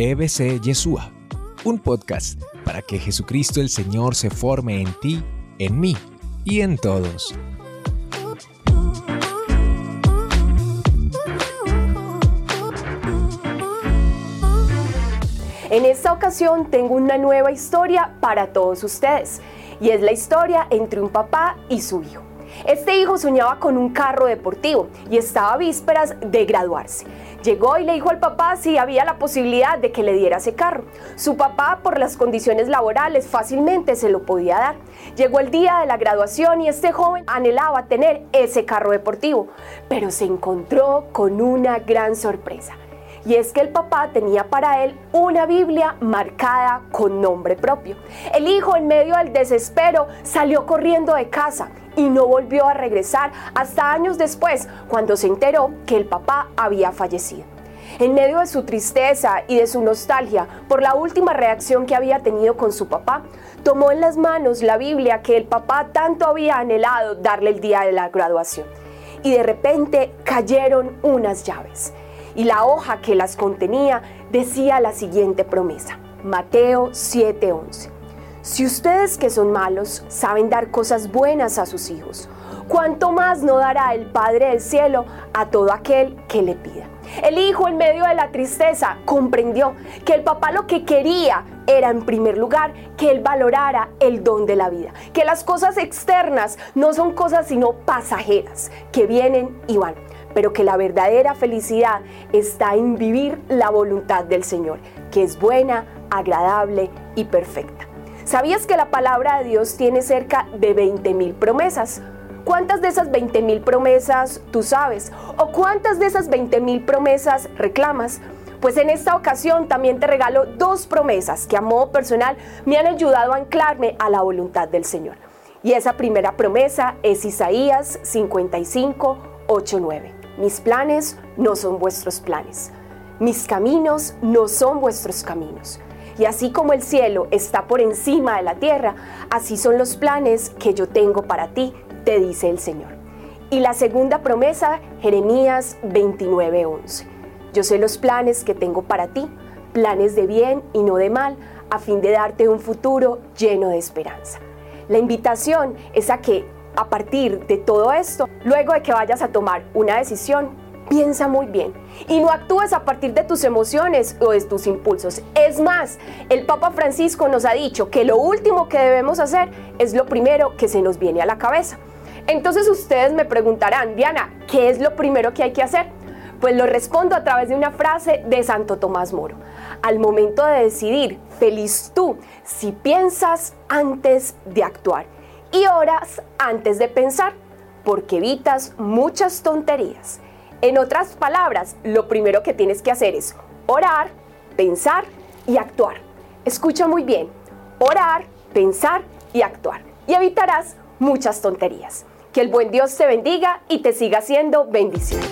EBC Yeshua, un podcast para que Jesucristo el Señor se forme en ti, en mí y en todos. En esta ocasión tengo una nueva historia para todos ustedes y es la historia entre un papá y su hijo. Este hijo soñaba con un carro deportivo y estaba vísperas de graduarse. Llegó y le dijo al papá si había la posibilidad de que le diera ese carro. Su papá, por las condiciones laborales, fácilmente se lo podía dar. Llegó el día de la graduación y este joven anhelaba tener ese carro deportivo, pero se encontró con una gran sorpresa y es que el papá tenía para él una Biblia marcada con nombre propio. El hijo en medio del desespero salió corriendo de casa y no volvió a regresar hasta años después cuando se enteró que el papá había fallecido. En medio de su tristeza y de su nostalgia por la última reacción que había tenido con su papá, tomó en las manos la Biblia que el papá tanto había anhelado darle el día de la graduación. Y de repente cayeron unas llaves y la hoja que las contenía decía la siguiente promesa. Mateo 7:11. Si ustedes que son malos saben dar cosas buenas a sus hijos, ¿cuánto más no dará el Padre del Cielo a todo aquel que le pida? El hijo en medio de la tristeza comprendió que el papá lo que quería era en primer lugar que él valorara el don de la vida, que las cosas externas no son cosas sino pasajeras, que vienen y van pero que la verdadera felicidad está en vivir la voluntad del Señor, que es buena, agradable y perfecta. ¿Sabías que la palabra de Dios tiene cerca de 20 mil promesas? ¿Cuántas de esas 20 mil promesas tú sabes? ¿O cuántas de esas 20 mil promesas reclamas? Pues en esta ocasión también te regalo dos promesas que a modo personal me han ayudado a anclarme a la voluntad del Señor. Y esa primera promesa es Isaías 55, 8, 9. Mis planes no son vuestros planes. Mis caminos no son vuestros caminos. Y así como el cielo está por encima de la tierra, así son los planes que yo tengo para ti, te dice el Señor. Y la segunda promesa, Jeremías 29:11. Yo sé los planes que tengo para ti, planes de bien y no de mal, a fin de darte un futuro lleno de esperanza. La invitación es a que a partir de todo esto, luego de que vayas a tomar una decisión, piensa muy bien y no actúes a partir de tus emociones o de tus impulsos. Es más, el Papa Francisco nos ha dicho que lo último que debemos hacer es lo primero que se nos viene a la cabeza. Entonces ustedes me preguntarán, Diana, ¿qué es lo primero que hay que hacer? Pues lo respondo a través de una frase de Santo Tomás Moro. Al momento de decidir, feliz tú si piensas antes de actuar y oras antes de pensar, porque evitas muchas tonterías. En otras palabras, lo primero que tienes que hacer es orar, pensar y actuar. Escucha muy bien, orar, pensar y actuar. Y evitarás muchas tonterías. Que el buen Dios te bendiga y te siga haciendo bendición.